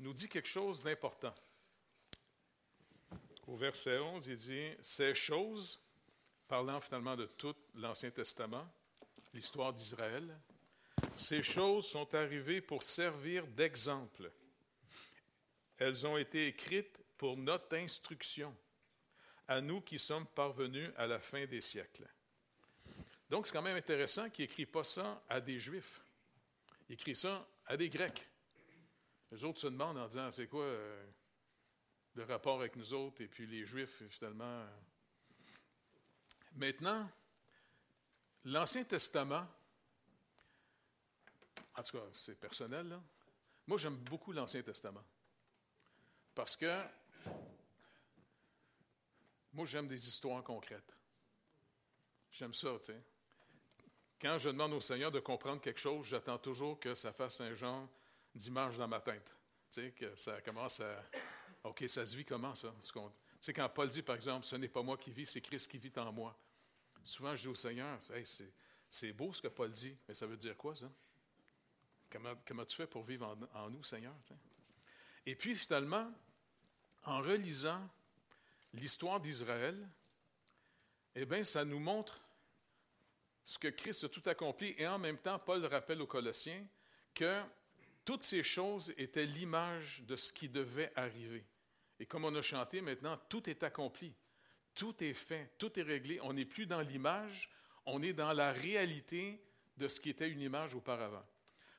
nous dit quelque chose d'important. Au verset 11, il dit Ces choses, parlant finalement de tout l'Ancien Testament, l'histoire d'Israël, ces choses sont arrivées pour servir d'exemple. Elles ont été écrites pour notre instruction, à nous qui sommes parvenus à la fin des siècles. Donc, c'est quand même intéressant qu'il n'écrit pas ça à des Juifs. Il écrit ça à des Grecs. Les autres se demandent en disant, c'est quoi euh, le rapport avec nous autres et puis les Juifs, finalement. Maintenant, l'Ancien Testament, en tout cas, c'est personnel, là. Moi, j'aime beaucoup l'Ancien Testament. Parce que moi, j'aime des histoires concrètes. J'aime ça, tu sais. Quand je demande au Seigneur de comprendre quelque chose, j'attends toujours que ça fasse un genre d'image dans ma tête. Tu sais, que ça commence à. OK, ça se vit comment, ça? Tu sais, quand Paul dit, par exemple, ce n'est pas moi qui vis, c'est Christ qui vit en moi. Souvent, je dis au Seigneur, c'est beau ce que Paul dit, mais ça veut dire quoi, ça? Comment, comment tu fais pour vivre en, nous, Seigneur? Et puis, finalement, en relisant l'histoire d'Israël, eh bien, ça nous montre ce que Christ a tout accompli. Et en même temps, Paul rappelle aux Colossiens que toutes ces choses étaient l'image de ce qui devait arriver. Et comme on a chanté maintenant, tout est accompli, tout est fait, tout est réglé. On n'est plus dans l'image, on est dans la réalité de ce qui était une image auparavant.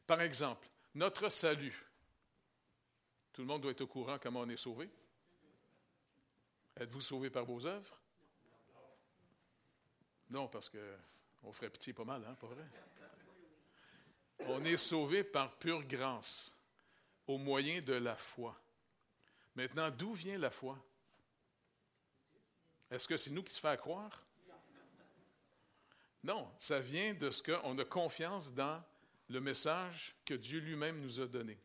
Par exemple, notre salut. Tout le monde doit être au courant comment on est sauvé. Êtes-vous sauvé par vos œuvres? Non, parce qu'on ferait pitié pas mal, hein, pas vrai? On est sauvé par pure grâce, au moyen de la foi. Maintenant, d'où vient la foi? Est-ce que c'est nous qui se fait croire? Non, ça vient de ce qu'on a confiance dans le message que Dieu lui-même nous a donné.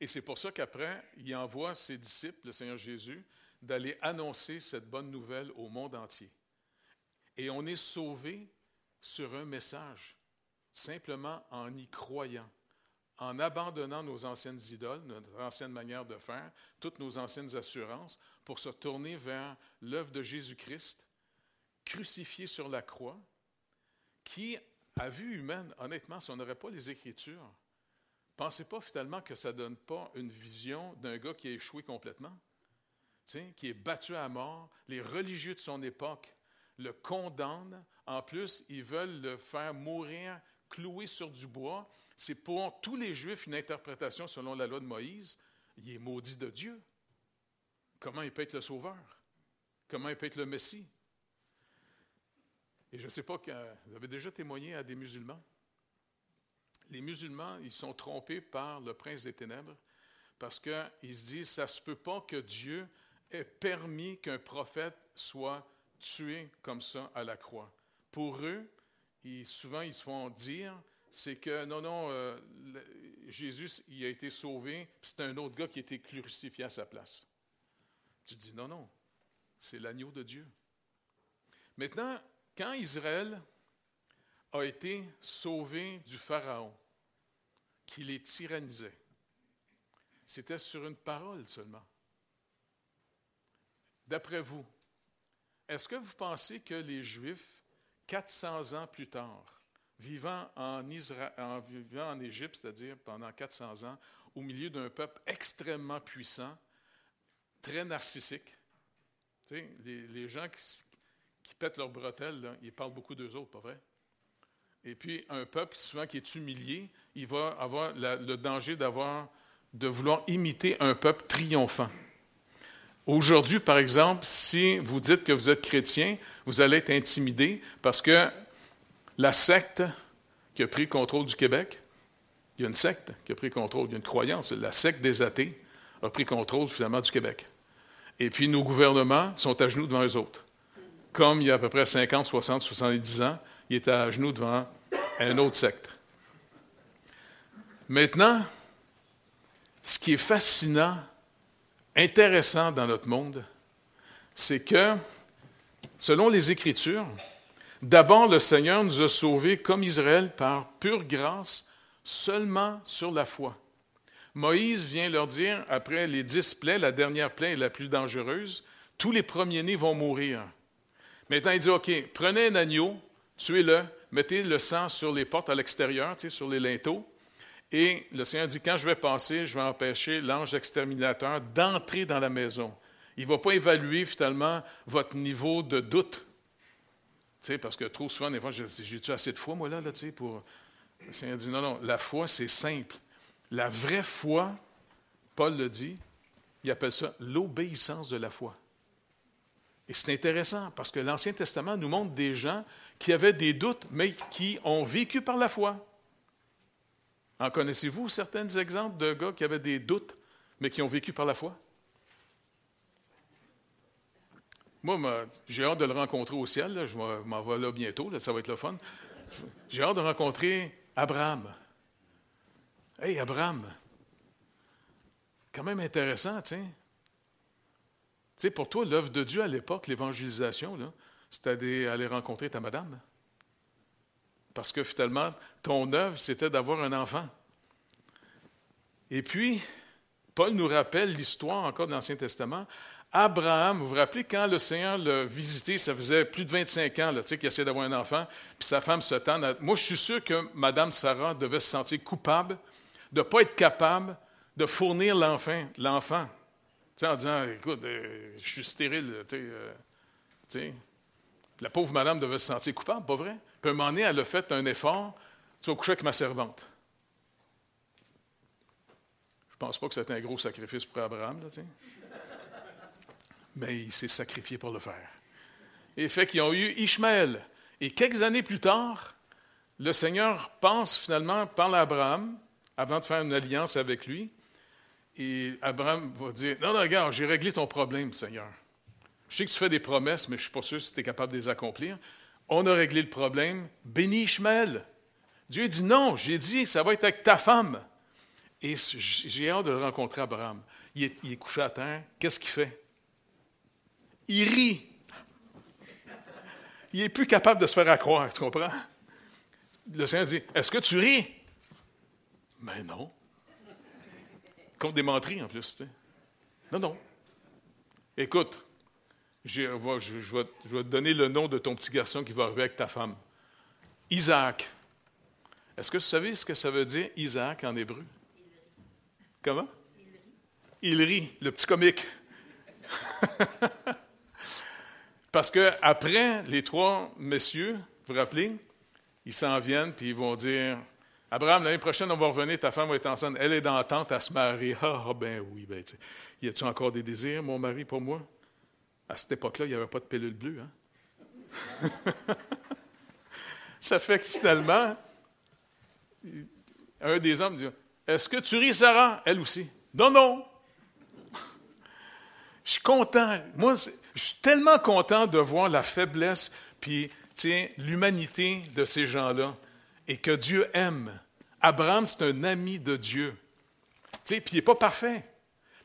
Et c'est pour ça qu'après, il envoie ses disciples, le Seigneur Jésus, d'aller annoncer cette bonne nouvelle au monde entier. Et on est sauvé sur un message, simplement en y croyant, en abandonnant nos anciennes idoles, notre ancienne manière de faire, toutes nos anciennes assurances, pour se tourner vers l'œuvre de Jésus-Christ, crucifié sur la croix, qui, à vue humaine, honnêtement, si on n'aurait pas les Écritures, pensez pas finalement que ça ne donne pas une vision d'un gars qui a échoué complètement qui est battu à mort. Les religieux de son époque le condamnent. En plus, ils veulent le faire mourir cloué sur du bois. C'est pour tous les Juifs une interprétation selon la loi de Moïse. Il est maudit de Dieu. Comment il peut être le Sauveur? Comment il peut être le Messie? Et je ne sais pas, vous avez déjà témoigné à des musulmans. Les musulmans, ils sont trompés par le prince des ténèbres parce qu'ils se disent, ça ne se peut pas que Dieu est permis qu'un prophète soit tué comme ça à la croix. Pour eux, souvent ils se font dire, c'est que non, non, euh, Jésus, il a été sauvé, c'est un autre gars qui a été crucifié à sa place. Tu dis, non, non, c'est l'agneau de Dieu. Maintenant, quand Israël a été sauvé du Pharaon, qui les tyrannisait, c'était sur une parole seulement. D'après vous, est-ce que vous pensez que les Juifs, 400 ans plus tard, vivant en, Égypte, c'est-à-dire pendant 400 ans, au milieu d'un peuple extrêmement puissant, très narcissique, les, gens qui, pètent leurs bretelles, ils parlent beaucoup d'eux autres, pas vrai? Et puis, un peuple, souvent qui est humilié, il va avoir le danger de vouloir imiter un peuple triomphant. Aujourd'hui, par exemple, si vous dites que vous êtes chrétien, vous allez être intimidé parce que la secte qui a pris le contrôle du Québec, il y a une secte qui a pris le contrôle, il y a une croyance, la secte des athées a pris contrôle finalement du Québec. Et puis nos gouvernements sont à genoux devant eux autres. Comme il y a à peu près 50, 60, 70 ans, ils étaient à genoux devant un autre secte. Maintenant, ce qui est fascinant intéressant dans notre monde, c'est que, selon les Écritures, d'abord le Seigneur nous a sauvés comme Israël par pure grâce, seulement sur la foi. Moïse vient leur dire, après les dix plaies, la dernière plaie est la plus dangereuse, tous les premiers-nés vont mourir. Maintenant, il dit, OK, prenez un agneau, tuez-le, mettez le sang sur les portes à l'extérieur, sur les linteaux. Et le Seigneur dit, quand je vais passer, je vais empêcher l'ange exterminateur d'entrer dans la maison. Il ne va pas évaluer finalement votre niveau de doute. parce que trop souvent, des fois, j'ai-tu assez de foi, moi, là, là pour... Le Seigneur dit, non, non, la foi, c'est simple. La vraie foi, Paul le dit, il appelle ça l'obéissance de la foi. Et c'est intéressant parce que l'Ancien Testament nous montre des gens qui avaient des doutes, mais qui ont vécu par la foi. En connaissez-vous certains exemples de gars qui avaient des doutes, mais qui ont vécu par la foi? Moi, j'ai hâte de le rencontrer au ciel. Je m'en vais là bientôt. ça va être le fun. J'ai hâte de rencontrer Abraham. Hey, Abraham! Quand même intéressant, tiens. Tu sais, pour toi, l'œuvre de Dieu à l'époque, l'évangélisation, c'était d'aller rencontrer ta madame. Parce que finalement, ton œuvre, c'était d'avoir un enfant. Et puis, Paul nous rappelle l'histoire encore de l'Ancien Testament. Abraham, vous vous rappelez quand le Seigneur l'a visité, ça faisait plus de 25 ans qu'il essayait d'avoir un enfant, puis sa femme se tend. Moi, je suis sûr que Mme Sarah devait se sentir coupable de ne pas être capable de fournir l'enfant. l'enfant en disant, écoute, euh, je suis stérile, euh, La pauvre madame devait se sentir coupable, pas vrai? Puis à un moment donné, elle a fait un effort, tu vas coucher avec ma servante. Je ne pense pas que c'était un gros sacrifice pour Abraham, là, mais il s'est sacrifié pour le faire. Et fait qu'ils ont eu Ishmaël. Et quelques années plus tard, le Seigneur pense finalement, parle à Abraham, avant de faire une alliance avec lui, et Abraham va dire, non, non, regarde, j'ai réglé ton problème, Seigneur. Je sais que tu fais des promesses, mais je ne suis pas sûr si tu es capable de les accomplir. On a réglé le problème. Bénis Ishmael. Dieu dit, non, j'ai dit, ça va être avec ta femme. Et j'ai hâte de rencontrer Abraham. Il est, couché à terre. Qu'est-ce qu'il fait? Il rit. Il n'est plus capable de se faire accroire, tu comprends? Le Seigneur dit, est-ce que tu ris? Mais non des menteries en plus. Non, non. Écoute, je, vais, te donner le nom de ton petit garçon qui va arriver avec ta femme. Isaac. Est-ce que vous savez ce que ça veut dire Isaac en hébreu? Comment? Il rit, le petit comique. Parce que après les trois messieurs, vous vous rappelez, ils s'en viennent puis ils vont dire Abraham, l'année prochaine, on va revenir, ta femme va être enceinte. Elle est dans la tente à se marier. Ah, ah ben oui, ben, y a-tu encore des désirs, mon mari, pour moi? À cette époque-là, il n'y avait pas de pilule bleue. Hein? Ça fait que finalement, un des hommes dit Est-ce que tu ris, Sarah? Elle aussi. Non, non. Je suis content. Moi, je suis tellement content de voir la faiblesse puis l'humanité de ces gens-là et que Dieu aime. Abraham, c'est un ami de Dieu. Puis il n'est pas parfait.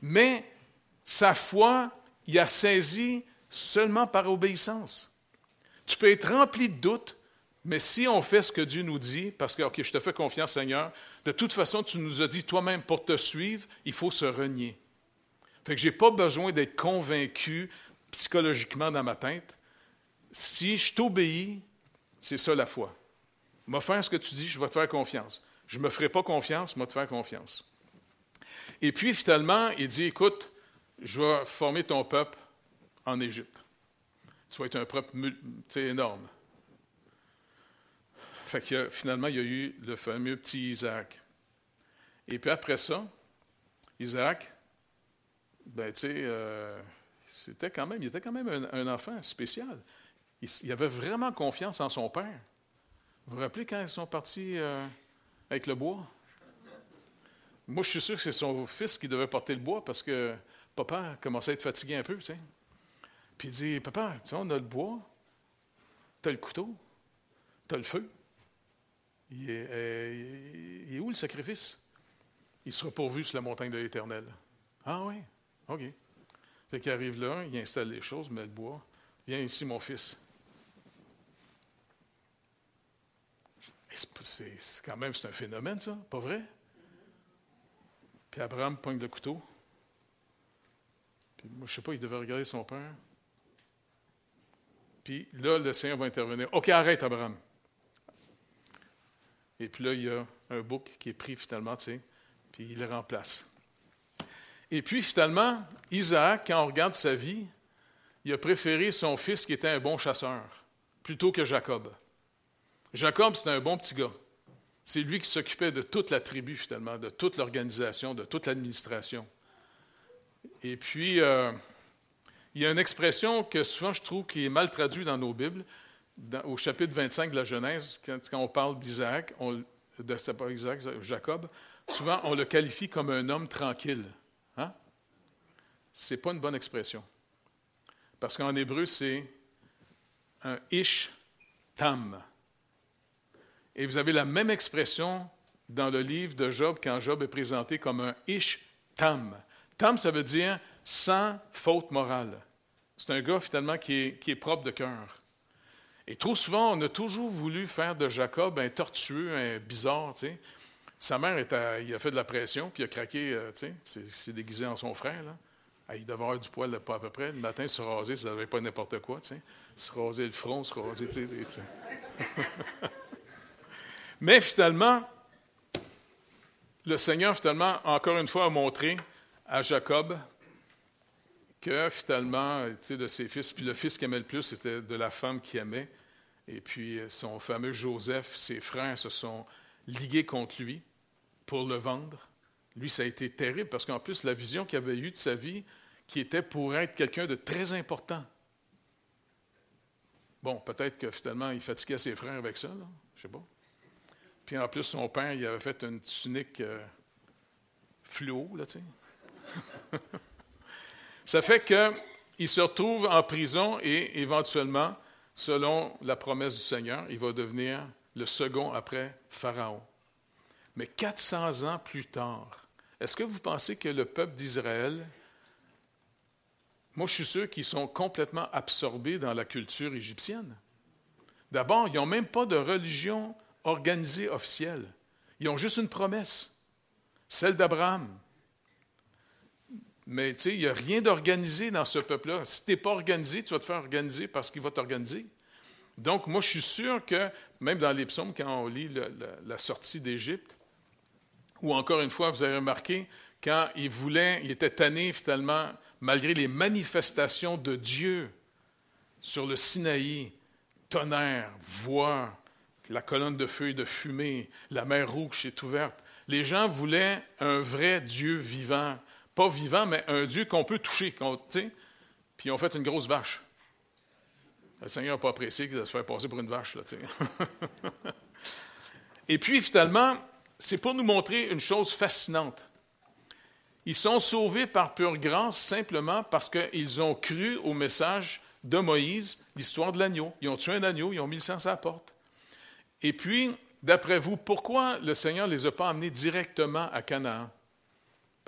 Mais sa foi, il a saisi seulement par obéissance. Tu peux être rempli de doutes, mais si on fait ce que Dieu nous dit, parce que, OK, je te fais confiance, Seigneur, de toute façon, tu nous as dit toi-même, pour te suivre, il faut se renier. Fait que je n'ai pas besoin d'être convaincu psychologiquement dans ma tête. Si je t'obéis, c'est ça la foi. Va faire ce que tu dis, je vais te faire confiance. Je ne me ferai pas confiance, je vais faire confiance. Et puis, finalement, il dit, écoute, je vais former ton peuple en Égypte. Tu vas être un peuple énorme. Fait que finalement, il y a eu le fameux petit Isaac. Et puis après ça, Isaac, ben, tu sais, euh, c'était quand même, il était quand même un, enfant spécial. il, avait vraiment confiance en son père. Vous vous rappelez quand ils sont partis euh, avec le bois? Moi, je suis sûr que c'est son fils qui devait porter le bois parce que papa commençait à être fatigué un peu, tu sais. Puis il dit, papa, tu sais, on a le bois, tu as le couteau, tu as le feu. Il est, euh, il est, où le sacrifice? Il sera pourvu sur la montagne de l'Éternel. Ah oui, OK. Fait qu'il arrive là, il installe les choses, met le bois. Viens ici, mon fils. C'est quand même c'est un phénomène, ça, pas vrai? Puis Abraham pogne le couteau. Puis moi, je ne sais pas, il devait regarder son père. Puis là, le Seigneur va intervenir. OK, arrête, Abraham. Et puis là, il y a un bouc qui est pris finalement, tu sais, puis il le remplace. Et puis finalement, Isaac, quand on regarde sa vie, il a préféré son fils qui était un bon chasseur plutôt que Jacob. Jacob, c'était un bon petit gars. C'est lui qui s'occupait de toute la tribu, finalement, de toute l'organisation, de toute l'administration. Et puis, euh, il y a une expression que souvent je trouve qui est mal traduite dans nos Bibles, au chapitre 25 de la Genèse, quand, on parle d'Isaac, de Isaac, Jacob, souvent on le qualifie comme un homme tranquille. Hein? Ce n'est pas une bonne expression. Parce qu'en hébreu, c'est un ish tam. Et vous avez la même expression dans le livre de Job quand Job est présenté comme un ish tam. Tam, ça veut dire sans faute morale. C'est un gars finalement qui est, propre de cœur. Et trop souvent, on a toujours voulu faire de Jacob un tortueux, un bizarre. Tu. Sa mère, il a fait de la pression, puis il a craqué, euh, tu sais, s'est déguisé en son frère. Là. Ah, il devait avoir du poil, pas à peu près. Le matin, se raser, ça n'avait pas n'importe quoi. Tu. Se raser le front, se raser. Mais finalement, le Seigneur, finalement, encore une fois, a montré à Jacob que finalement, de ses fils, puis le fils qu'il aimait le plus, c'était de la femme qu'il aimait. Et puis son fameux Joseph, ses frères se sont ligués contre lui pour le vendre. Lui, ça a été terrible parce qu'en plus, la vision qu'il avait eue de sa vie, qui était pour être quelqu'un de très important. Bon, peut-être que finalement, il fatiguait ses frères avec ça, là. je sais pas. Puis en plus, son père, il avait fait une tunique euh, fluo, là, tu sais. ça fait qu'il se retrouve en prison et éventuellement, selon la promesse du Seigneur, il va devenir le second après Pharaon. Mais 400 ans plus tard, est-ce que vous pensez que le peuple d'Israël, moi je suis sûr qu'ils sont complètement absorbés dans la culture égyptienne? D'abord, ils n'ont même pas de religion organisée officielle. Ils ont juste une promesse, celle d'Abraham. Mais tu sais, il n'y a rien d'organisé dans ce peuple-là. Si tu n'es pas organisé, tu vas te faire organiser parce qu'il va t'organiser. Donc, moi, je suis sûr que, même dans les psaumes, quand on lit la sortie d'Égypte, ou encore une fois, vous avez remarqué, quand il voulait, il était tanné finalement, malgré les manifestations de Dieu sur le Sinaï, tonnerre, voix, la colonne de feu et de fumée, la mer rouge est ouverte. Les gens voulaient un vrai Dieu vivant. Pas vivant, mais un Dieu qu'on peut toucher. puis ils ont fait une grosse vache. Le Seigneur n'a pas apprécié de se faire passer pour une vache. Là, et puis finalement, c'est pour nous montrer une chose fascinante. Ils sont sauvés par pure grâce simplement parce qu'ils ont cru au message de Moïse, l'histoire de l'agneau. Ils ont tué un agneau, ils ont mis le sang à sa porte. Et puis, d'après vous, pourquoi le Seigneur ne les a pas amenés directement à Canaan?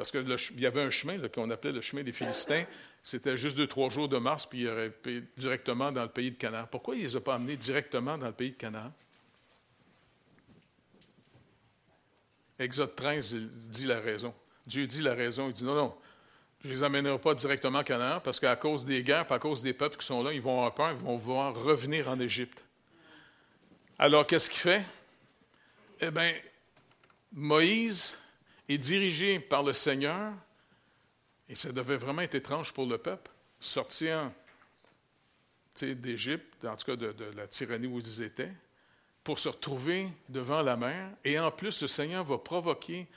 Parce qu'il y avait un chemin qu'on appelait le chemin des Philistins. C'était juste deux, trois jours de mars, puis il aurait directement dans le pays de Canaan. Pourquoi il ne les a pas amenés directement dans le pays de Canaan? Exode 13 dit la raison. Dieu dit la raison. Il dit non, non, je ne les amènerai pas directement à Canaan parce qu'à cause des guerres, à cause des peuples qui sont là, ils vont avoir peur, ils vont vouloir revenir en Égypte. Alors, qu'est-ce qu'il fait? Eh bien, Moïse est dirigé par le Seigneur, et ça devait vraiment être étrange pour le peuple, sortir d'Égypte, en tout cas de, la tyrannie où ils étaient, pour se retrouver devant la mer. Et en plus, le Seigneur va provoquer,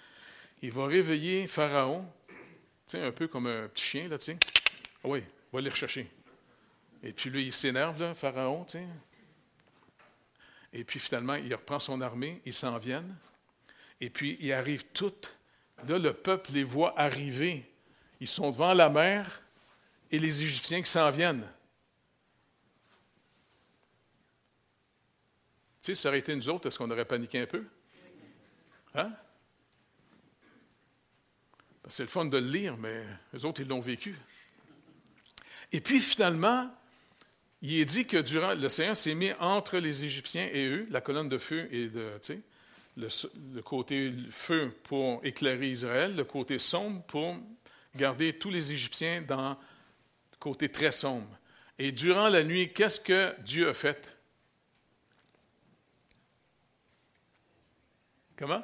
il va réveiller Pharaon, un peu comme un petit chien, là, tu ah Oui, va les rechercher. Et puis lui, il s'énerve, là, Pharaon, tu Et puis finalement, il reprend son armée, ils s'en viennent. Et puis, ils arrivent toutes. Là, le peuple les voit arriver. Ils sont devant la mer et les Égyptiens qui s'en viennent. sais, si ça aurait été nous autres, est-ce qu'on aurait paniqué un peu? Hein? C'est le fun de le lire, mais les autres, ils l'ont vécu. Et puis finalement, il est dit que durant le Seigneur s'est mis entre les Égyptiens et eux, la colonne de feu et de. Le, côté feu pour éclairer Israël, le côté sombre pour garder tous les Égyptiens dans le côté très sombre. Et durant la nuit, qu'est-ce que Dieu a fait? Comment?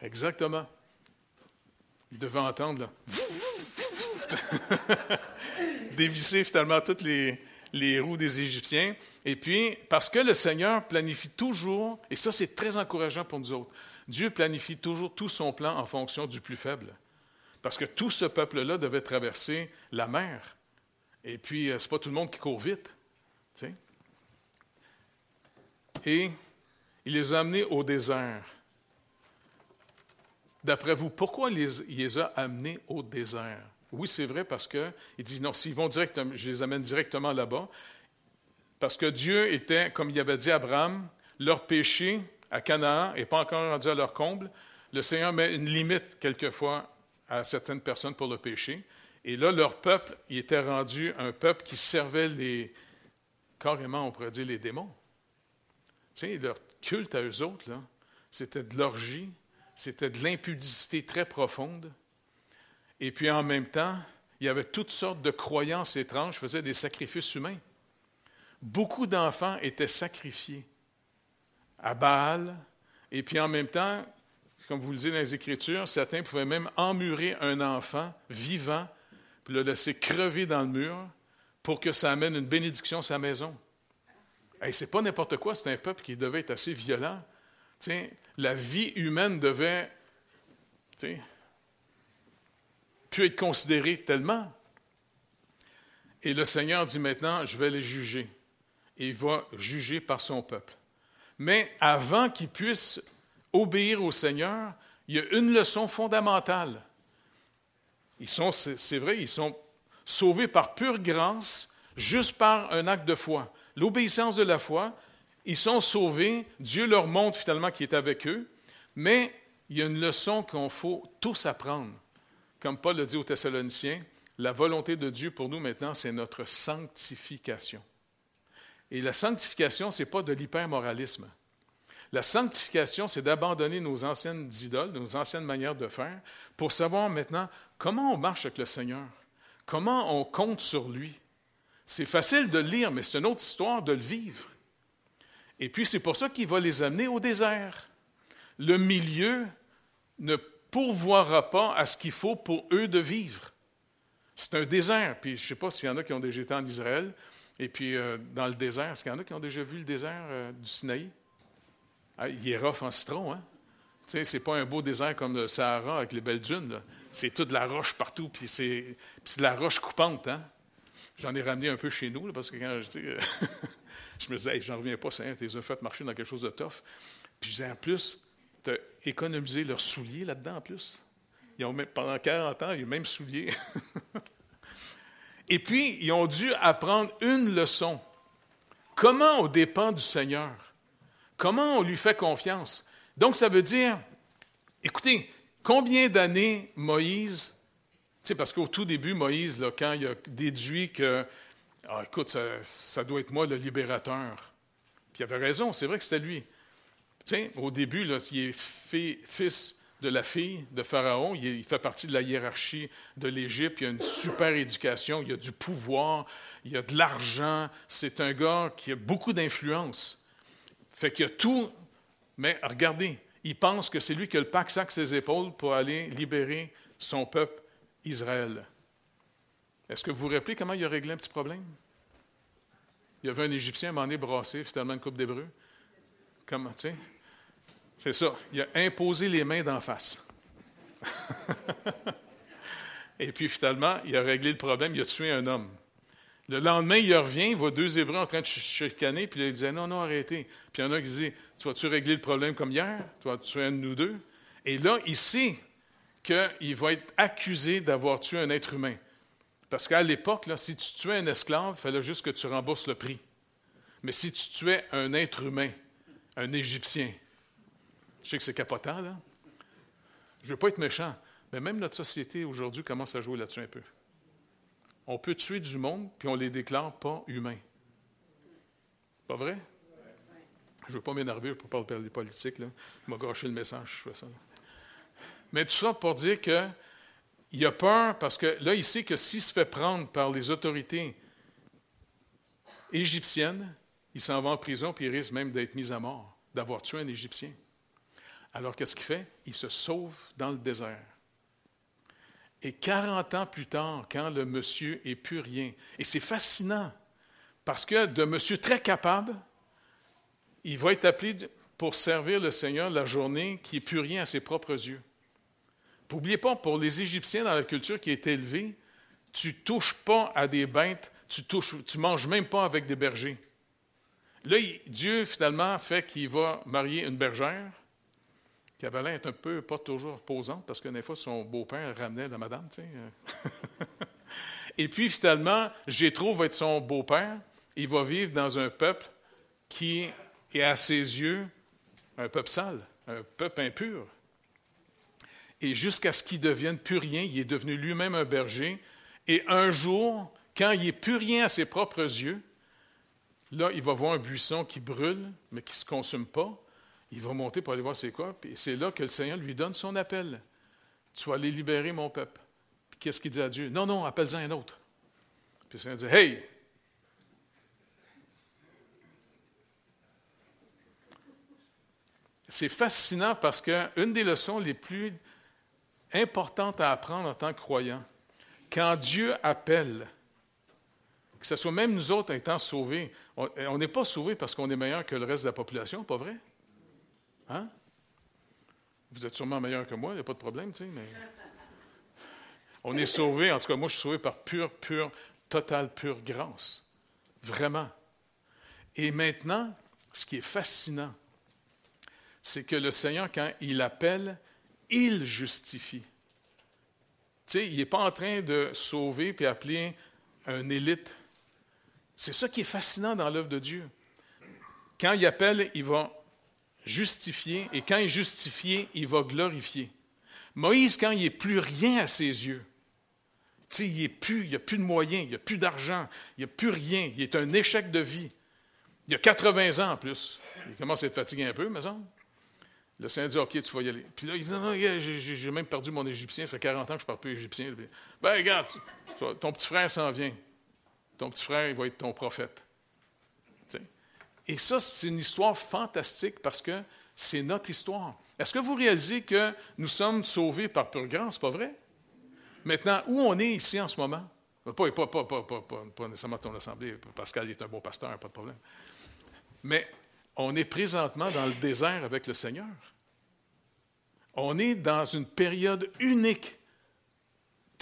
Exactement. Il devait entendre. Dévisser finalement toutes les, roues des Égyptiens. Et puis, parce que le Seigneur planifie toujours, et ça c'est très encourageant pour nous autres, Dieu planifie toujours tout son plan en fonction du plus faible. Parce que tout ce peuple-là devait traverser la mer. Et puis, euh, ce n'est pas tout le monde qui court vite. Et il les a amenés au désert. D'après vous, pourquoi il les a amenés au désert? Oui, c'est vrai parce que il dit non, s'ils vont directement, je les amène directement là-bas. Parce que Dieu était, comme il avait dit à Abraham, leur péché à Canaan n'est pas encore rendu à leur comble. Le Seigneur met une limite quelquefois à certaines personnes pour le péché. Et là, leur peuple, il était rendu un peuple qui servait les, carrément, on pourrait dire, les démons. Tu leur culte à eux autres, c'était de l'orgie, c'était de l'impudicité très profonde. Et puis en même temps, il y avait toutes sortes de croyances étranges, faisaient des sacrifices humains. Beaucoup d'enfants étaient sacrifiés à Baal, et puis en même temps, comme vous le dites dans les Écritures, certains pouvaient même emmurer un enfant vivant, puis le laisser crever dans le mur pour que ça amène une bénédiction à sa maison. Ce c'est pas n'importe quoi, c'est un peuple qui devait être assez violent. la vie humaine devait pu être considéré tellement. Et le Seigneur dit maintenant, je vais les juger. Et il va juger par son peuple. Mais avant qu'ils puissent obéir au Seigneur, il y a une leçon fondamentale. Ils sont, c'est vrai, ils sont sauvés par pure grâce, juste par un acte de foi. L'obéissance de la foi, ils sont sauvés, Dieu leur montre finalement qu'il est avec eux, mais il y a une leçon qu'on faut tous apprendre. Comme Paul le dit aux Thessaloniciens, la volonté de Dieu pour nous maintenant, c'est notre sanctification. Et la sanctification, ce n'est pas de l'hypermoralisme. La sanctification, c'est d'abandonner nos anciennes idoles, nos anciennes manières de faire, pour savoir maintenant comment on marche avec le Seigneur, comment on compte sur lui. C'est facile de le lire, mais c'est une autre histoire de le vivre. Et puis c'est pour ça qu'il va les amener au désert. Le milieu ne pourvoira pas à ce qu'il faut pour eux de vivre. C'est un désert. Puis je ne sais pas s'il y en a qui ont déjà été en Israël. Et puis euh, dans le désert, est-ce qu'il y en a qui ont déjà vu le désert euh, du Sinaï? Ah, il est rough en citron, hein? Tu sais, c'est pas un beau désert comme le Sahara avec les belles dunes. C'est toute la roche partout, puis c'est, de la roche coupante, hein? J'en ai ramené un peu chez nous, parce que quand je, je me disais, j'en reviens pas, les as fait marcher dans quelque chose de tough. Puis je disais, en plus, tu économisé leurs souliers là-dedans en plus. Ils ont pendant 40 ans, ils ont même souliers. Et puis, ils ont dû apprendre une leçon. Comment on dépend du Seigneur? Comment on lui fait confiance? Donc, ça veut dire, écoutez, combien d'années Moïse, tu parce qu'au tout début, Moïse, quand il a déduit que, ah, écoute, ça, ça doit être moi le libérateur, puis il avait raison, c'est vrai que c'était lui au début, il est fils de la fille de Pharaon, il, fait partie de la hiérarchie de l'Égypte, il a une super éducation, il a du pouvoir, il a de l'argent, c'est un gars qui a beaucoup d'influence. Fait qu'il a tout, mais regardez, il pense que c'est lui qui a le pack sac ses épaules pour aller libérer son peuple Israël. Est-ce que vous vous rappelez comment il a réglé un petit problème? Il y avait un Égyptien, un moment donné, brassé, finalement une coupe d'hébreu. Comment, tu sais? C'est ça. Il a imposé les mains d'en face. Et puis finalement, il a réglé le problème, il a tué un homme. Le lendemain, il revient, il voit deux Hébreux en train de chicaner, puis il dit Non, non, arrêtez. Puis il y en a qui disent Tu vas-tu régler le problème comme hier? Tu vas tuer un de nous deux? Et là, il sait qu'il va être accusé d'avoir tué un être humain. Parce qu'à l'époque, si tu tuais un esclave, il fallait juste que tu rembourses le prix. Mais si tu tuais un être humain, un Égyptien, je sais que c'est capotant, là. Je ne veux pas être méchant, mais même notre société aujourd'hui commence à jouer là-dessus un peu. On peut tuer du monde, puis on les déclare pas humains. Pas vrai? Je ne veux pas m'énerver pour parler des politiques. Là. Je gâché le message, je fais ça. Mais tout ça pour dire que il a peur parce que là, il sait que s'il se fait prendre par les autorités égyptiennes, il s'en va en prison puis il risque même d'être mis à mort, d'avoir tué un Égyptien. Alors qu'est-ce qu'il fait? Il se sauve dans le désert. Et 40 ans plus tard, quand le monsieur est plus rien, et c'est fascinant, parce que de monsieur très capable, il va être appelé pour servir le Seigneur la journée qui est plus rien à ses propres yeux. N'oubliez pas, pour les Égyptiens, dans la culture qui est élevée, tu touches pas à des bêtes, tu touches, tu manges même pas avec des bergers. Là, Dieu, finalement, fait qu'il va marier une bergère, qui avait l'air un peu, pas toujours posante, parce que des fois, son beau-père ramenait la madame, tu sais. Et puis, finalement, Jétro va être son beau-père. Il va vivre dans un peuple qui est, à ses yeux, un peuple sale, un peuple impur. Et jusqu'à ce qu'il devienne plus rien, il est devenu lui-même un berger. Et un jour, quand il n'est plus rien à ses propres yeux, là, il va voir un buisson qui brûle, mais qui ne se consume pas. Il va monter pour aller voir c'est quoi. Et c'est là que le Seigneur lui donne son appel. Tu vas aller libérer mon peuple. Qu'est-ce qu'il dit à Dieu? Non, non, appelle-en un autre. Puis le Seigneur dit, Hey! C'est fascinant parce qu'une des leçons les plus importante à apprendre en tant que croyant. Quand Dieu appelle, que ce soit même nous autres étant sauvés, on n'est pas sauvés parce qu'on est meilleur que le reste de la population, pas vrai? Hein? Vous êtes sûrement meilleur que moi, il n'y a pas de problème, tu sais, mais. On est sauvés, en tout cas, moi, je suis sauvé par pure, pure, totale, pure grâce. Vraiment. Et maintenant, ce qui est fascinant, c'est que le Seigneur, quand il appelle, il justifie. Tu sais, il n'est pas en train de sauver puis appeler un élite. C'est ça qui est fascinant dans l'œuvre de Dieu. Quand il appelle, il va justifier, et quand il justifie, il va glorifier. Moïse, quand il n'est plus rien à ses yeux, tu sais, il n'y a plus de moyens, il n'y a plus d'argent, il n'y a plus rien, il est un échec de vie. Il a 80 ans en plus. Il commence à être fatigué un peu, me semble. Le Seigneur dit, OK, tu vas y aller. Puis là, il dit, non, j'ai même perdu mon Égyptien, ça fait 40 ans que je ne parle plus égyptien. Ben, regarde, ton petit frère s'en vient. Ton petit frère, il va être ton prophète. Et ça, c'est une histoire fantastique parce que c'est notre histoire. Est-ce que vous réalisez que nous sommes sauvés par pure grâce, pas vrai? Maintenant, où on est ici en ce moment? Pas, nécessairement ton assemblée, Pascal est un bon pasteur, pas de problème. Mais on est présentement dans le désert avec le Seigneur. On est dans une période unique,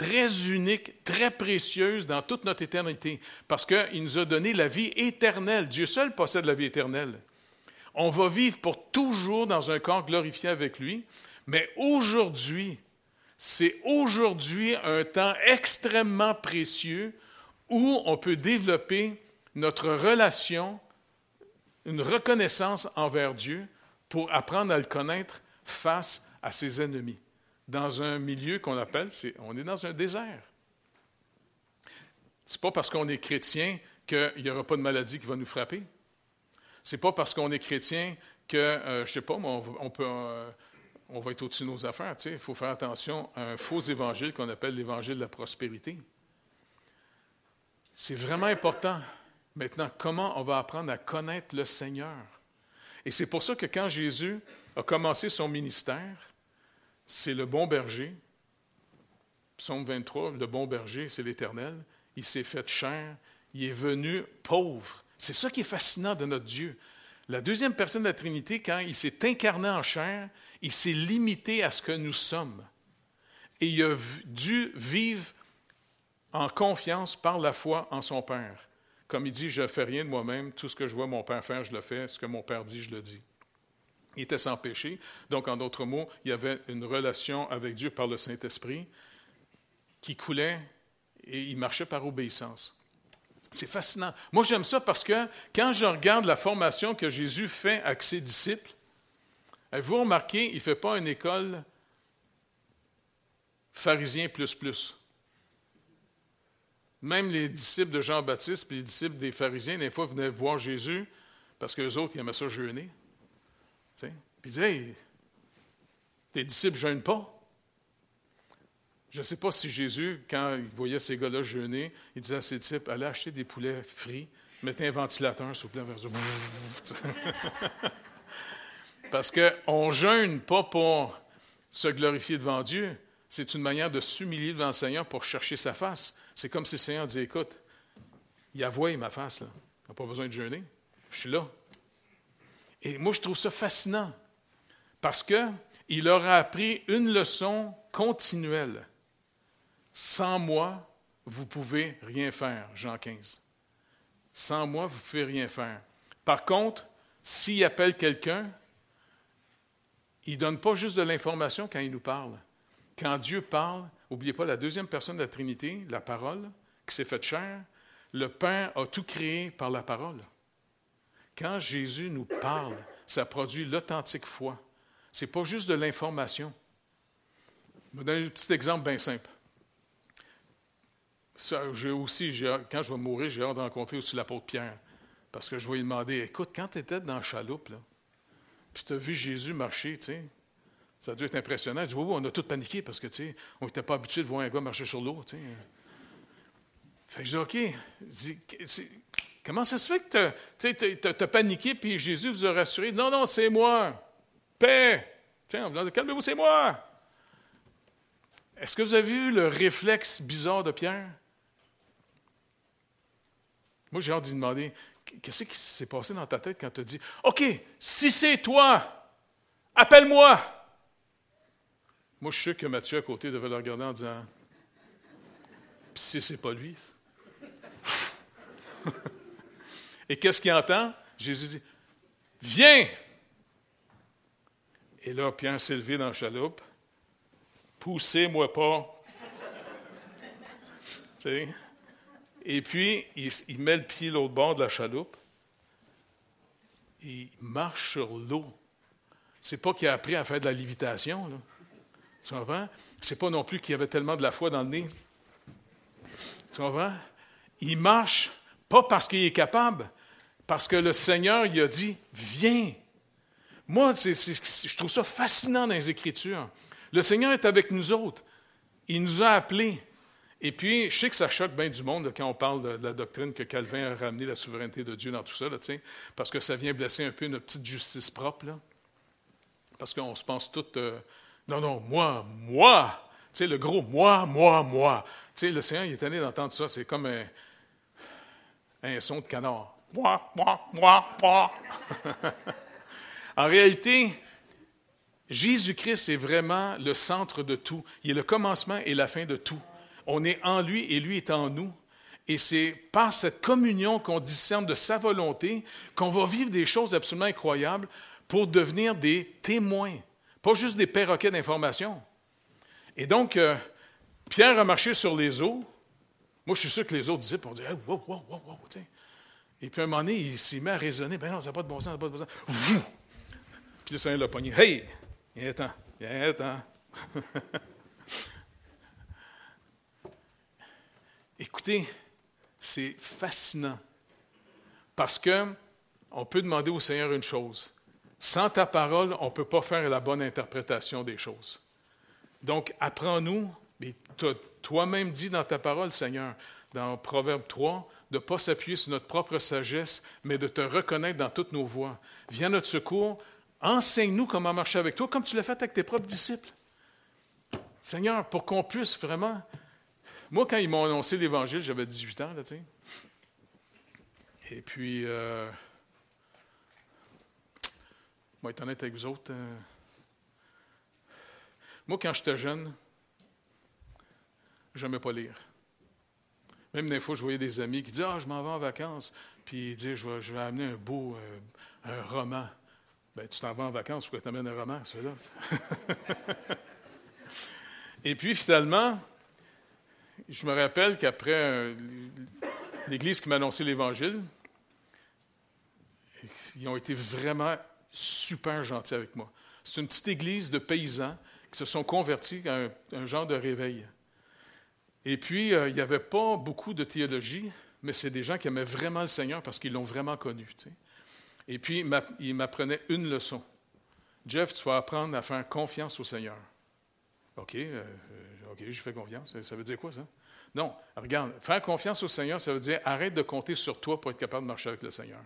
très unique, très précieuse dans toute notre éternité, parce qu'il nous a donné la vie éternelle. Dieu seul possède la vie éternelle. On va vivre pour toujours dans un corps glorifié avec lui, mais aujourd'hui, c'est aujourd'hui un temps extrêmement précieux où on peut développer notre relation, une reconnaissance envers Dieu pour apprendre à le connaître face à ses ennemis, dans un milieu qu'on appelle, on est dans un désert. Ce n'est pas parce qu'on est chrétien qu'il n'y aura pas de maladie qui va nous frapper. Ce n'est pas parce qu'on est chrétien que, euh, je sais pas, on, peut, euh, on va être au-dessus de nos affaires. Il faut faire attention à un faux évangile qu'on appelle l'évangile de la prospérité. C'est vraiment important. Maintenant, comment on va apprendre à connaître le Seigneur? Et c'est pour ça que quand Jésus a commencé son ministère, c'est le bon berger. Psaume 23, le bon berger, c'est l'Éternel. Il s'est fait chair, il est venu pauvre. C'est ça qui est fascinant de notre Dieu. La deuxième personne de la Trinité, quand il s'est incarné en chair, il s'est limité à ce que nous sommes. Et il a dû vivre en confiance par la foi en son Père. Comme il dit, je ne fais rien de moi-même, tout ce que je vois mon Père faire, je le fais, ce que mon Père dit, je le dis. Il était sans péché. Donc, en d'autres mots, il y avait une relation avec Dieu par le Saint-Esprit qui coulait et il marchait par obéissance. C'est fascinant. Moi, j'aime ça parce que quand je regarde la formation que Jésus fait avec ses disciples, vous remarquez, il ne fait pas une école pharisien plus plus? Même les disciples de Jean-Baptiste et les disciples des pharisiens, des fois, venaient voir Jésus parce que les autres, ils aimaient ça jeûner. Puis ils disaient Hey, tes disciples ne jeûnent pas. Je ne sais pas si Jésus, quand il voyait ces gars-là jeûner, il disait à ses disciples Allez acheter des poulets frits, mettez un ventilateur, s'il vous plaît, vers eux. Parce qu'on ne jeûne pas pour se glorifier devant Dieu. C'est une manière de s'humilier devant le Seigneur pour chercher sa face. C'est comme si le Seigneur disait Écoute, il a ma face, là. Il n'a pas besoin de jeûner. Je suis là. Et moi, je trouve ça fascinant parce qu'il leur a appris une leçon continuelle. Sans moi, vous pouvez rien faire, Jean 15. Sans moi, vous pouvez rien faire. Par contre, s'il appelle quelqu'un, il ne donne pas juste de l'information quand il nous parle. Quand Dieu parle, n'oubliez pas la deuxième personne de la Trinité, la parole, qui s'est faite chair, le Père a tout créé par la parole. Quand Jésus nous parle, ça produit l'authentique foi. Ce n'est pas juste de l'information. Je vais donner un petit exemple bien simple. j'ai aussi, quand je vais mourir, j'ai hâte de rencontrer aussi l'apôtre Pierre. Parce que je vais lui demander Écoute, quand tu étais dans la chaloupe, puis tu as vu Jésus marcher, ça a dû être impressionnant. Il dit Oui, on a tous paniqué parce que, on n'était pas habitué de voir un gars marcher sur l'eau, tu. Fait que je dis OK. Comment ça se fait que tu as, paniqué puis Jésus vous a rassuré? Non, non, c'est moi. Paix. Tiens, calmez-vous, c'est moi. Est-ce que vous avez vu le réflexe bizarre de Pierre? Moi, j'ai hâte d'y demander, qu'est-ce qui s'est passé dans ta tête quand tu as dit, OK, si c'est toi, appelle-moi. Moi, je suis sûr que Mathieu à côté devait le regarder en disant, si c'est pas lui. Et qu'est-ce qu'il entend? Jésus dit, viens. Et là, Pierre s'est dans la chaloupe. Poussez-moi pas. Et puis, il, met le pied l'autre bord de la chaloupe. il marche sur l'eau. C'est pas qu'il a appris à faire de la lévitation. Là. Tu comprends? C'est pas non plus qu'il avait tellement de la foi dans le nez. Tu comprends? Il marche pas parce qu'il est capable, parce que le Seigneur il a dit Viens. Moi, je trouve ça fascinant dans les Écritures. Le Seigneur est avec nous autres. Il nous a appelés. Et puis, je sais que ça choque bien du monde quand on parle de, la doctrine que Calvin a ramené la souveraineté de Dieu dans tout ça, parce que ça vient blesser un peu notre petite justice propre. Parce qu'on se pense tout, euh, non, non, moi, moi. Tu sais, le gros moi, moi, moi. Tu sais, le Seigneur, il est tanné d'entendre ça. C'est comme un son de canard. En réalité, Jésus-Christ est vraiment le centre de tout. Il est le commencement et la fin de tout. On est en lui et lui est en nous. Et c'est par cette communion qu'on discerne de sa volonté qu'on va vivre des choses absolument incroyables pour devenir des témoins, pas juste des perroquets d'information. Et donc, euh, Pierre a marché sur les eaux. Moi, je suis sûr que les autres disciples ont dit wow, wow, wow, wow, et puis à un moment donné, il s'est mis à raisonner. Ben non, ça n'a pas de bon sens, ça n'a pas de bon sens. Puis le Seigneur l'a pogné. Hey, viens temps, viens temps. Écoutez, c'est fascinant. Parce que on peut demander au Seigneur une chose. Sans ta parole, on ne peut pas faire la bonne interprétation des choses. Donc, apprends-nous, mais toi-même dis dans ta parole, Seigneur, dans Proverbe 3, de ne pas s'appuyer sur notre propre sagesse, mais de te reconnaître dans toutes nos voies. Viens à notre secours, enseigne-nous comment marcher avec toi, comme tu l'as fait avec tes propres disciples. Seigneur, pour qu'on puisse vraiment... Moi, quand ils m'ont annoncé l'Évangile, j'avais 18 ans, là, tu. Et puis, euh... moi, être honnête avec vous autres, euh, moi, quand j'étais jeune, je n'aimais pas lire. Même des fois, je voyais des amis qui disaient Ah, je m'en vais en vacances. Puis ils disaient Je vais, amener un beau euh, un roman. Ben, tu t'en vas en vacances, pourquoi tu amènes un roman, celui-là? Et puis, finalement, je me rappelle qu'après euh, l'Église qui m'a annoncé l'Évangile, ils ont été vraiment super gentils avec moi. C'est une petite église de paysans qui se sont convertis à un genre de réveil. Et puis, euh, il n'y avait pas beaucoup de théologie, mais c'est des gens qui aimaient vraiment le Seigneur parce qu'ils l'ont vraiment connu. Et puis, il m'apprenait une leçon. Jeff, tu vas apprendre à faire confiance au Seigneur. OK, euh, euh, OK, je fais confiance. Ça veut dire quoi, ça? Non, regarde, faire confiance au Seigneur, ça veut dire arrête de compter sur toi pour être capable de marcher avec le Seigneur.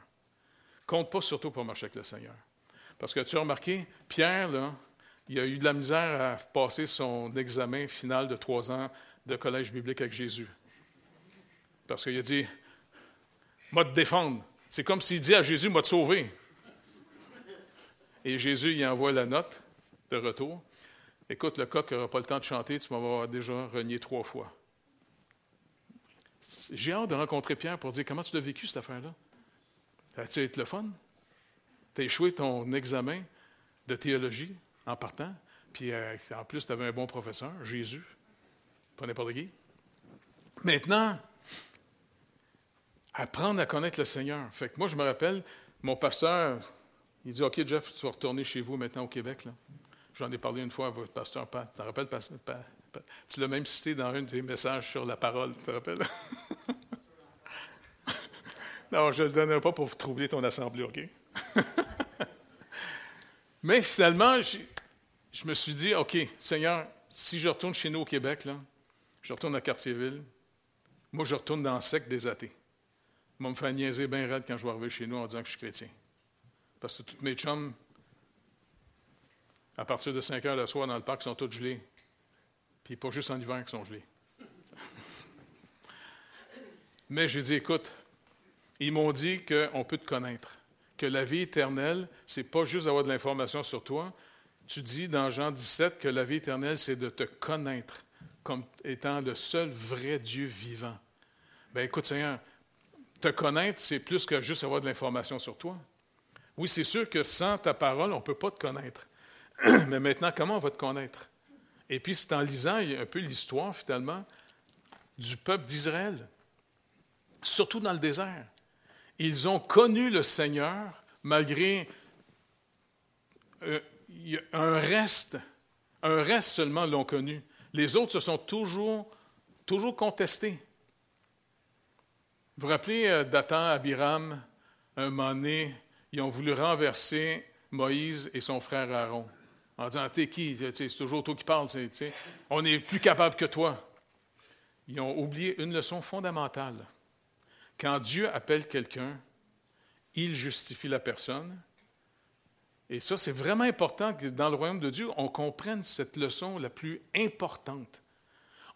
Compte pas sur toi pour marcher avec le Seigneur. Parce que tu as remarqué, Pierre, là, il a eu de la misère à passer son examen final de trois ans de collège biblique avec Jésus. Parce qu'il a dit, moi te défendre. C'est comme s'il dit à Jésus, moi te sauver. Et Jésus, il envoie la note de retour. Écoute, le coq n'aura pas le temps de chanter, tu m'as déjà renié trois fois. J'ai hâte de rencontrer Pierre pour dire comment tu l'as vécu cette affaire-là? As-tu été le fun? Tu échoué ton examen de théologie en partant, puis euh, en plus, tu avais un bon professeur, Jésus, pas n'importe qui. Maintenant, apprendre à connaître le Seigneur. Fait que moi, je me rappelle, mon pasteur, il dit OK, Jeff, tu vas retourner chez vous maintenant au Québec. J'en ai parlé une fois à votre pasteur Pat. Tu te rappelles, Tu l'as même cité dans un de tes messages sur la parole, tu te rappelles? non, je ne le donnerai pas pour troubler ton assemblée, OK? Mais finalement, je, je, me suis dit, OK, Seigneur, si je retourne chez nous au Québec, là, je retourne à Cartierville, moi, je retourne dans le sec des athées. Ils vont me faire niaiser bien raide quand je vais arriver chez nous en disant que je suis chrétien. Parce que toutes mes chums, à partir de 5 heures le soir dans le parc, sont tous gelés. Puis pas juste en hiver qu'ils sont gelés. Mais j'ai dit, écoute, ils m'ont dit qu'on peut te connaître, que la vie éternelle, c'est pas juste d'avoir de l'information sur toi. Tu dis dans Jean 17 que la vie éternelle, c'est de te connaître comme étant le seul vrai Dieu vivant. Ben écoute, Seigneur, te connaître, c'est plus que juste avoir de l'information sur toi. Oui, c'est sûr que sans ta parole, on ne peut pas te connaître. Mais maintenant, comment on va te connaître? Et puis, c'est en lisant un peu l'histoire, finalement, du peuple d'Israël, surtout dans le désert. Ils ont connu le Seigneur malgré euh, un reste, un reste seulement l'ont connu. Les autres se sont toujours, contestés. Vous vous rappelez euh, Dathan, Abiram, un moment donné, ils ont voulu renverser Moïse et son frère Aaron en disant T'es qui? C'est toujours toi qui parles. On est plus capable que toi. Ils ont oublié une leçon fondamentale. Quand Dieu appelle quelqu'un, il justifie la personne. Et ça, c'est vraiment important que dans le royaume de Dieu, on comprenne cette leçon la plus importante.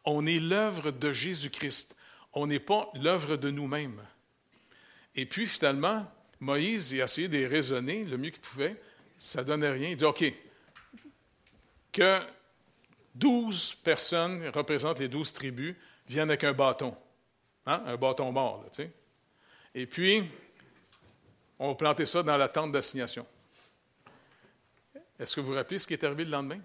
On est l'œuvre de Jésus-Christ. On n'est pas l'œuvre de nous-mêmes. Et puis, finalement, Moïse a essayé de raisonner le mieux qu'il pouvait. Ça ne donnait rien. Il dit OK, que douze personnes représentent les douze tribus viennent avec un bâton. Hein? Un bâton mort, là, tu sais. Et puis, on planter ça dans la tente d'assignation. Est-ce que vous rappelez ce qui est arrivé le lendemain?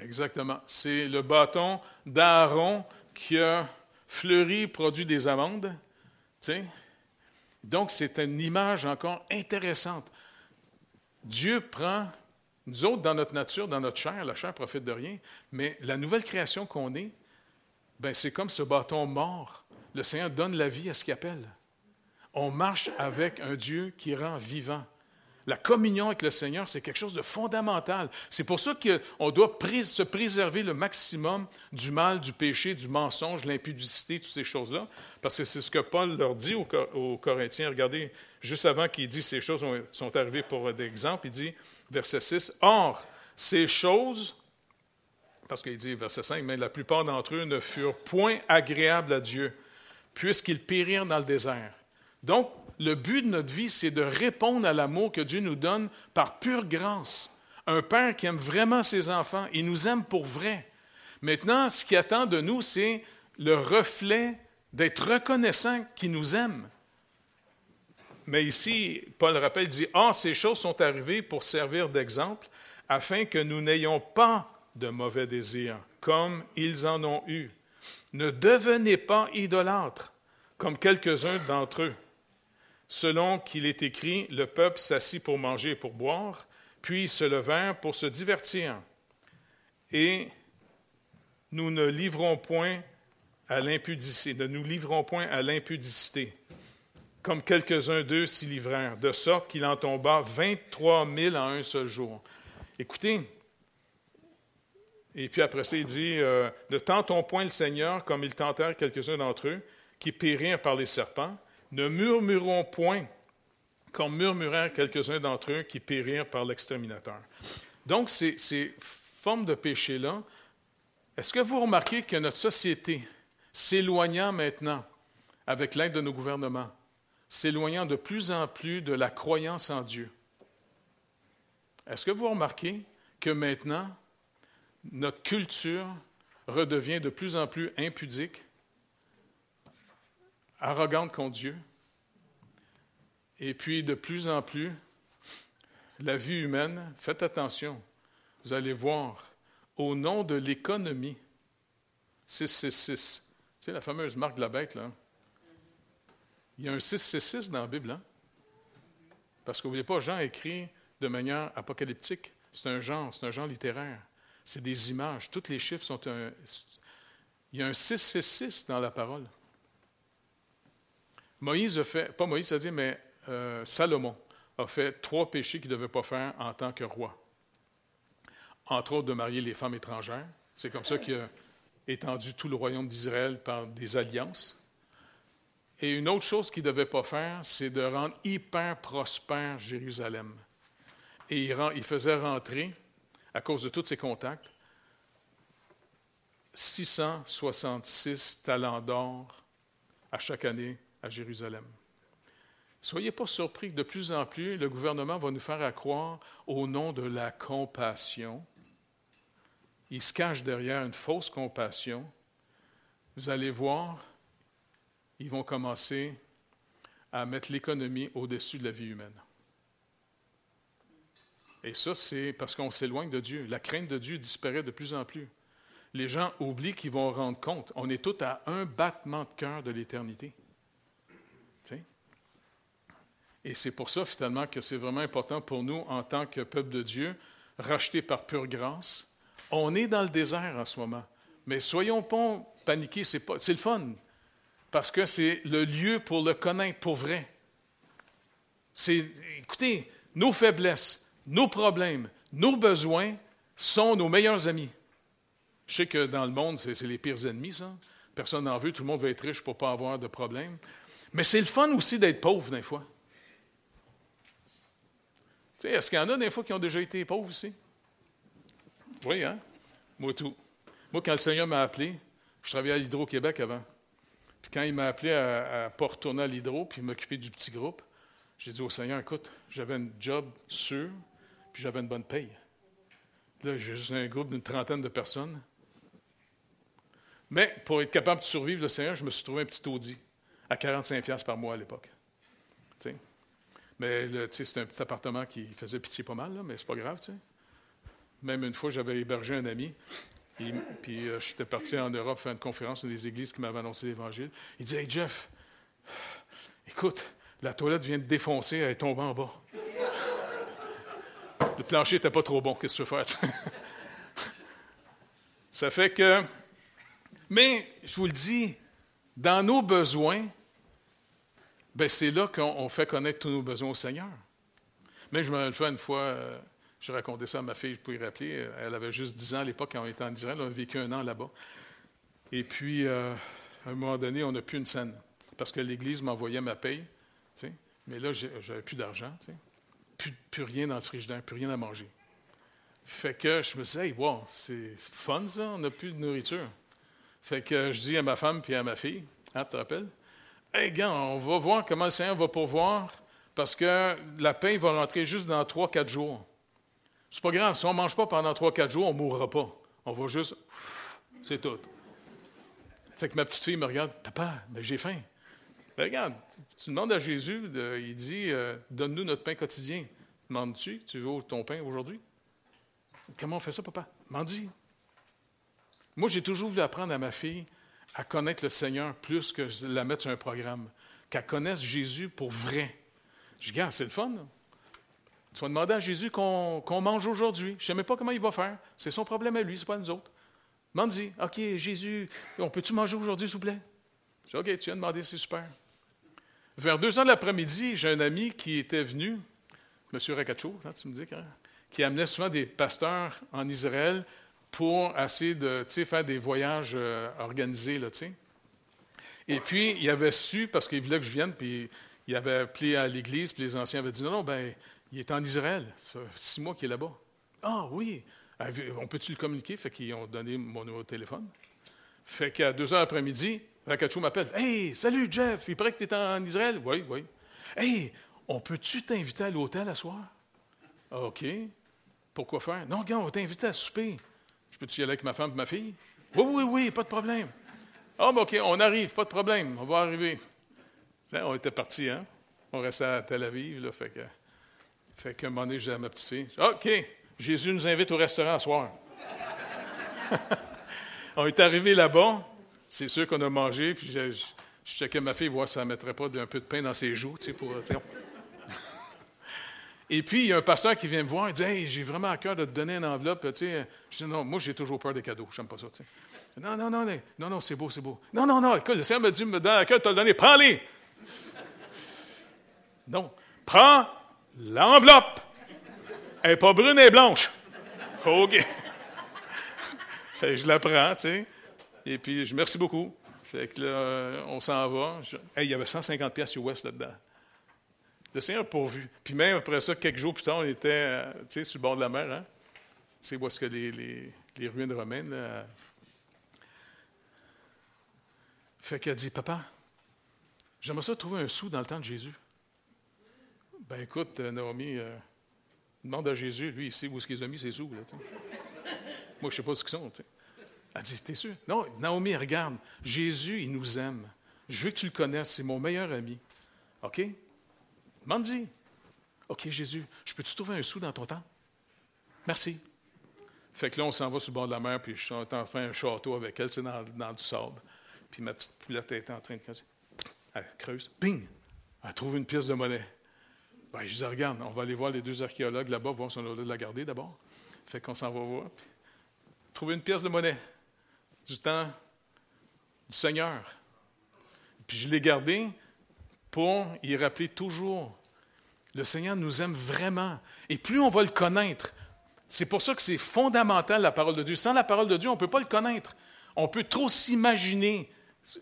Exactement. C'est le bâton d'Aaron qui a fleuri, produit des amandes. Donc, c'est une image encore intéressante. Dieu prend, nous autres, dans notre nature, dans notre chair, la chair profite de rien, mais la nouvelle création qu'on est, ben, c'est comme ce bâton mort. Le Seigneur donne la vie à ce qu'il appelle. On marche avec un Dieu qui rend vivant. La communion avec le Seigneur, c'est quelque chose de fondamental. C'est pour ça qu'on doit se préserver le maximum du mal, du péché, du mensonge, l'impudicité, toutes ces choses-là, parce que c'est ce que Paul leur dit aux, Corinthiens. Regardez, juste avant qu'il dise ces choses sont arrivées pour d'exemple, il dit, verset 6, Or, ces choses, parce qu'il dit, verset 5, mais la plupart d'entre eux ne furent point agréables à Dieu, puisqu'ils périrent dans le désert. Donc, le but de notre vie, c'est de répondre à l'amour que Dieu nous donne par pure grâce. Un père qui aime vraiment ses enfants, il nous aime pour vrai. Maintenant, ce qui attend de nous, c'est le reflet d'être reconnaissant qu'il nous aime. Mais ici, Paul rappelle, dit, Ah, ces choses sont arrivées pour servir d'exemple, afin que nous n'ayons pas de mauvais désirs, comme ils en ont eu. Ne devenez pas idolâtres, comme quelques-uns d'entre eux selon qu'il est écrit, le peuple s'assit pour manger et pour boire, puis se levèrent pour se divertir. Et nous ne livrons point à l'impudicité, ne nous livrons point à l'impudicité, comme quelques-uns d'eux s'y livrèrent, de sorte qu'il en tomba 23 000 en un seul jour. Écoutez, et puis après ça, il dit euh, Ne tentons point le Seigneur comme ils tentèrent quelques-uns d'entre eux, qui périrent par les serpents. Ne murmurons point comme murmurèrent quelques-uns d'entre eux qui périrent par l'exterminateur. Donc, ces, ces formes de péché-là, est-ce que vous remarquez que notre société, s'éloignant maintenant, avec l'aide de nos gouvernements, s'éloignant de plus en plus de la croyance en Dieu, est-ce que vous remarquez que maintenant, notre culture redevient de plus en plus impudique, arrogante contre Dieu, et puis de plus en plus, la vie humaine, faites attention, vous allez voir, au nom de l'économie, 666, c'est la fameuse marque de la bête, là. Il y a un 666 dans la Bible, hein? Parce que vous voyez pas Jean écrit de manière apocalyptique. C'est un genre, c'est un genre littéraire. C'est des images. Tous les chiffres sont un. Il y a un 666 dans la parole. Moïse a fait, pas Moïse a dit, mais euh, Salomon a fait trois péchés qu'il ne devait pas faire en tant que roi. Entre autres, de marier les femmes étrangères. C'est comme ça qu'il a étendu tout le royaume d'Israël par des alliances. Et une autre chose qu'il ne devait pas faire, c'est de rendre hyper prospère Jérusalem. Et il, il faisait rentrer à cause de tous ses contacts, 666 talents d'or à chaque année à Jérusalem. Soyez pas surpris que de plus en plus, le gouvernement va nous faire accroire au nom de la compassion. Il se cache derrière une fausse compassion. Vous allez voir, ils vont commencer à mettre l'économie au-dessus de la vie humaine. Et ça, c'est parce qu'on s'éloigne de Dieu. La crainte de Dieu disparaît de plus en plus. Les gens oublient qu'ils vont rendre compte. On est tous à un battement de cœur de l'éternité. Et c'est pour ça, finalement, que c'est vraiment important pour nous, en tant que peuple de Dieu, racheté par pure grâce. On est dans le désert en ce moment. Mais soyons pas paniqués, c'est, le fun. Parce que c'est le lieu pour le connaître pour vrai. Écoutez, nos faiblesses, nos problèmes, nos besoins sont nos meilleurs amis. Je sais que dans le monde, c'est les pires ennemis, ça. Personne n'en veut, tout le monde veut être riche pour ne pas avoir de problème. Mais c'est le fun aussi d'être pauvre, des fois. est-ce qu'il y en a des fois qui ont déjà été pauvres ici? Oui, hein? Moi, tout. Moi, quand le Seigneur m'a appelé, je travaillais à l'Hydro-Québec avant. Puis quand il m'a appelé à ne pas retourner à l'Hydro puis m'occuper du petit groupe, j'ai dit au Seigneur, écoute, j'avais un job sûr, puis j'avais une bonne paye. Là, j'ai juste un groupe d'une trentaine de personnes. Mais pour être capable de survivre, le Seigneur, je me suis trouvé un petit Audi à 45$ par mois à l'époque. Mais c'est un petit appartement qui faisait pitié pas mal, là, mais c'est pas grave. Même une fois, j'avais hébergé un ami, et, puis euh, j'étais parti en Europe faire une conférence dans des églises qui m'avaient annoncé l'Évangile. Il dit Hey Jeff, écoute, la toilette vient de défoncer, elle est tombée en bas. Le plancher n'était pas trop bon, qu'est-ce que tu veux faire? Ça fait que, mais je vous le dis, dans nos besoins, c'est là qu'on fait connaître tous nos besoins au Seigneur. Mais je me rappelle une fois, euh, je racontais ça à ma fille, je peux y rappeler, euh, elle avait juste 10 ans à l'époque quand on était en Israël, on a vécu un an là-bas. Et puis, euh, à un moment donné, on n'a plus une scène, parce que l'Église m'envoyait ma paye, mais là, j'avais plus d'argent plus, rien dans le frigidaire, plus rien à manger. Fait que je me disais, hey, wow, c'est fun ça, on n'a plus de nourriture. Fait que je dis à ma femme puis à ma fille, hein, tu te rappelles? Hey, gars, on va voir comment le Seigneur va pourvoir parce que la paix va rentrer juste dans 3-4 jours. C'est pas grave, si on ne mange pas pendant 3-4 jours, on ne mourra pas. On va juste. C'est tout. Fait que ma petite fille me regarde, Papa, j'ai faim. Ben, regarde, tu demandes à Jésus, il dit euh, Donne-nous notre pain quotidien. Demandes-tu Tu veux ton pain aujourd'hui Comment on fait ça, papa? M'en dis. Moi, j'ai toujours voulu apprendre à ma fille à connaître le Seigneur plus que la mettre sur un programme, qu'elle connaisse Jésus pour vrai. Je dis, c'est le fun. Tu vas demander à Jésus qu'on mange aujourd'hui. Je ne sais même pas comment il va faire. C'est son problème à lui, ce n'est pas nous autres. Demande-y. OK, Jésus, on peut-tu manger aujourd'hui, s'il vous plaît? Je dis, OK, tu viens de demander, c'est super. Vers deux heures de l'après-midi, j'ai un ami qui était venu, M. Rakacho, hein, tu me dis, hein, qui amenait souvent des pasteurs en Israël pour essayer de faire des voyages euh, organisés. Là, Et puis, il avait su, parce qu'il voulait que je vienne, puis il avait appelé à l'église, puis les anciens avaient dit Non, non, ben, il est en Israël. Ça fait six mois qu'il est là-bas. Ah oui, on peut-tu le communiquer? Fait qu'ils ont donné mon numéro téléphone. Fait qu'à deux heures après-midi, Rakacho m'appelle. Hey, salut Jeff, il paraît que tu es en Israël. Oui, oui. Hey, on peut-tu t'inviter à l'hôtel à soir? OK. Pourquoi faire? Non, regarde, on va t'inviter à souper. Je peux-tu y aller avec ma femme et ma fille? Oui, oui, oui, pas de problème. Ah, ben OK, on arrive, pas de problème, on va arriver. On était partis, hein? On restait à Tel Aviv, là, fait que. Fait qu'à un moment donné, j'ai à ma petite fille. OK, Jésus nous invite au restaurant ce soir. on est arrivé là-bas. C'est sûr qu'on a mangé, puis je, je, checkais ma fille, voir si ça ne mettrait pas un peu de pain dans ses joues, tu sais, pour. Et puis, il y a un pasteur qui vient me voir et dit Hey, j'ai vraiment à cœur de te donner une enveloppe. Je dis Non, moi, j'ai toujours peur des cadeaux. Je n'aime pas ça. Tu sais. Non, non, non, non, non, c'est beau, c'est beau. Non, non, non, écoute, le Seigneur me dit Me donner à cœur de te le donner. Prends-les. non, prends l'enveloppe. Elle n'est pas brune, elle est blanche. OK. je la prends, tu sais. Et puis, je merci beaucoup. Fait que là, on s'en va. il y avait 150 pièces US là-dedans. Le Seigneur a pourvu. Puis même après ça, quelques jours plus tard, on était euh, sur le bord de la mer. Hein? Tu sais, où est-ce que les, les, ruines romaines. Là. Fait qu'elle dit Papa, j'aimerais ça trouver un sou dans le temps de Jésus. Ben écoute, euh, Naomi, euh, demande à Jésus, lui, il sait où est-ce qu'il a mis ses sous. Là, Moi, je ne sais pas ce qu'ils sont. Elle dit T'es sûr? Non, Naomi, regarde, Jésus, il nous aime. Je veux que tu le connaisses, c'est mon meilleur ami. OK? Demande-y. OK, Jésus, je peux-tu trouver un sou dans ton temps? Merci. Fait que là, on s'en va sur le bord de la mer, puis je suis en train de faire un château avec elle, c'est dans, dans, du sable. Puis ma petite poulette est en train de. Elle creuse. Ping! Elle trouve une pièce de monnaie. Ben, je dis, regarde, on va aller voir les deux archéologues là-bas, voir si on a de la garder d'abord. Fait qu'on s'en va voir. Trouver une pièce de monnaie du temps du Seigneur. Puis je l'ai gardée pour y rappeler toujours le Seigneur nous aime vraiment. Et plus on va le connaître, c'est pour ça que c'est fondamental la parole de Dieu. Sans la parole de Dieu, on ne peut pas le connaître. On peut trop s'imaginer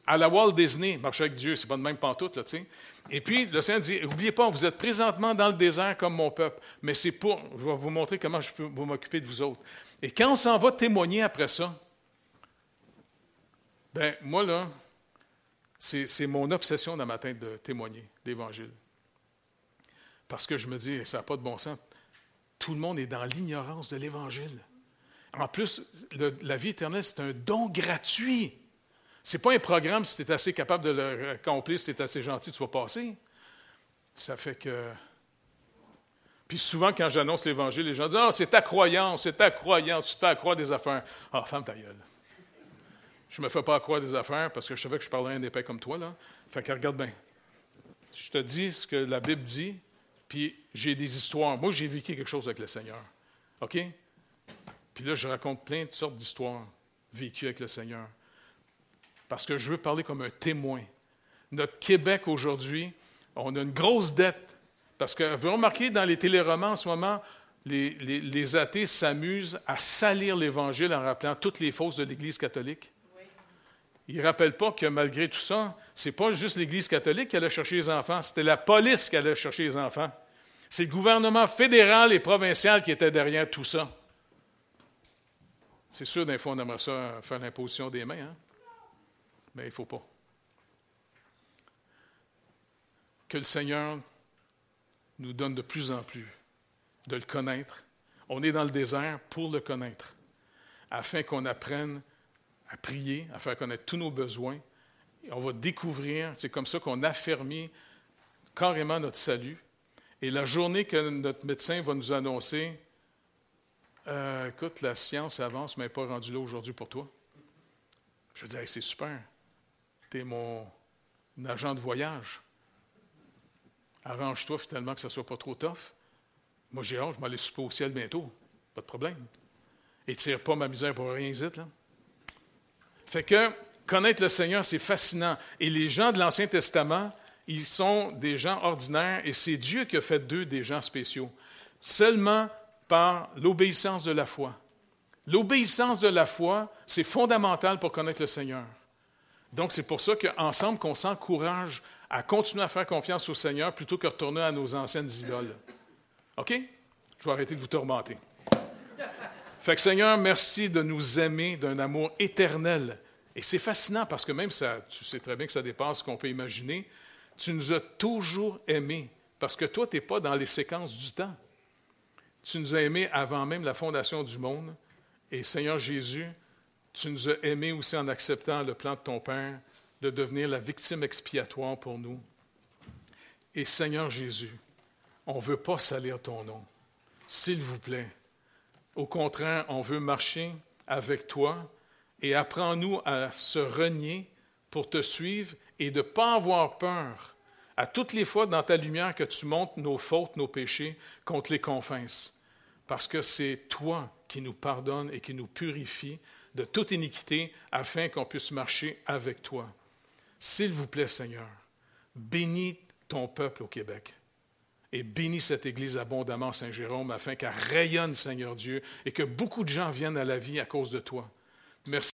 à la Walt Disney, marcher avec Dieu, c'est pas de même pantoute, là, tu sais. Et puis, le Seigneur dit, n'oubliez pas, vous êtes présentement dans le désert comme mon peuple, mais c'est pour, je vais vous montrer comment je peux m'occuper de vous autres. Et quand on s'en va témoigner après ça, ben moi, là, c'est mon obsession dans ma tête de témoigner l'Évangile. Parce que je me dis, ça n'a pas de bon sens. Tout le monde est dans l'ignorance de l'Évangile. En plus, la vie éternelle, c'est un don gratuit. Ce n'est pas un programme, si tu es assez capable de le accomplir, si tu es assez gentil, tu vas passer. Ça fait que. Puis souvent, quand j'annonce l'Évangile, les gens disent Ah, c'est ta croyance, c'est ta croyance, tu te fais croire des affaires. Ah, femme ta gueule. Je ne me fais pas croire des affaires parce que je savais que je parlais un épais comme toi. Là. Fait que regarde bien. Je te dis ce que la Bible dit, puis j'ai des histoires. Moi, j'ai vécu quelque chose avec le Seigneur. OK? Puis là, je raconte plein de sortes d'histoires vécues avec le Seigneur. Parce que je veux parler comme un témoin. Notre Québec aujourd'hui, on a une grosse dette. Parce que vous remarquez dans les téléromans en ce moment, les, les athées s'amusent à salir l'Évangile en rappelant toutes les fausses de l'Église catholique. Il ne rappelle pas que malgré tout ça, ce n'est pas juste l'Église catholique qui allait chercher les enfants, c'était la police qui allait chercher les enfants. C'est le gouvernement fédéral et provincial qui était derrière tout ça. C'est sûr, d'un fond, on aimerait ça faire l'imposition des mains, hein? mais il ne faut pas. Que le Seigneur nous donne de plus en plus de le connaître. On est dans le désert pour le connaître, afin qu'on apprenne à prier, à faire connaître tous nos besoins. On va découvrir, c'est comme ça qu'on affermit carrément notre salut. Et la journée que notre médecin va nous annoncer, euh, écoute, la science avance, mais n'est pas rendue là aujourd'hui pour toi. Je vais dire, c'est super. Tu es mon agent de voyage. Arrange-toi finalement que ça ne soit pas trop tough. Moi, j'ai hâte, je aller souper au ciel bientôt. Pas de problème. Et tire pas ma misère pour rien, hésite, là. Fait que connaître le Seigneur, c'est fascinant. Et les gens de l'Ancien Testament, ils sont des gens ordinaires et c'est Dieu qui a fait d'eux des gens spéciaux. Seulement par l'obéissance de la foi. L'obéissance de la foi, c'est fondamental pour connaître le Seigneur. Donc, c'est pour ça qu'ensemble, qu'on s'encourage à continuer à faire confiance au Seigneur plutôt que retourner à nos anciennes idoles. OK? Je vais arrêter de vous tourmenter. Fait que Seigneur, merci de nous aimer d'un amour éternel. Et c'est fascinant parce que même ça, tu sais très bien que ça dépasse ce qu'on peut imaginer, tu nous as toujours aimés. Parce que toi, tu n'es pas dans les séquences du temps. Tu nous as aimés avant même la fondation du monde. Et Seigneur Jésus, tu nous as aimés aussi en acceptant le plan de ton Père de devenir la victime expiatoire pour nous. Et Seigneur Jésus, on ne veut pas salir ton nom. S'il vous plaît. Au contraire, on veut marcher avec toi et apprends-nous à se renier pour te suivre et de ne pas avoir peur à toutes les fois dans ta lumière que tu montes nos fautes, nos péchés, contre les confesses. Parce que c'est toi qui nous pardonne et qui nous purifie de toute iniquité afin qu'on puisse marcher avec toi. S'il vous plaît, Seigneur, bénis ton peuple au Québec et bénis cette Église abondamment, Saint-Jérôme, afin qu'elle rayonne, Seigneur Dieu, et que beaucoup de gens viennent à la vie à cause de toi. Merci.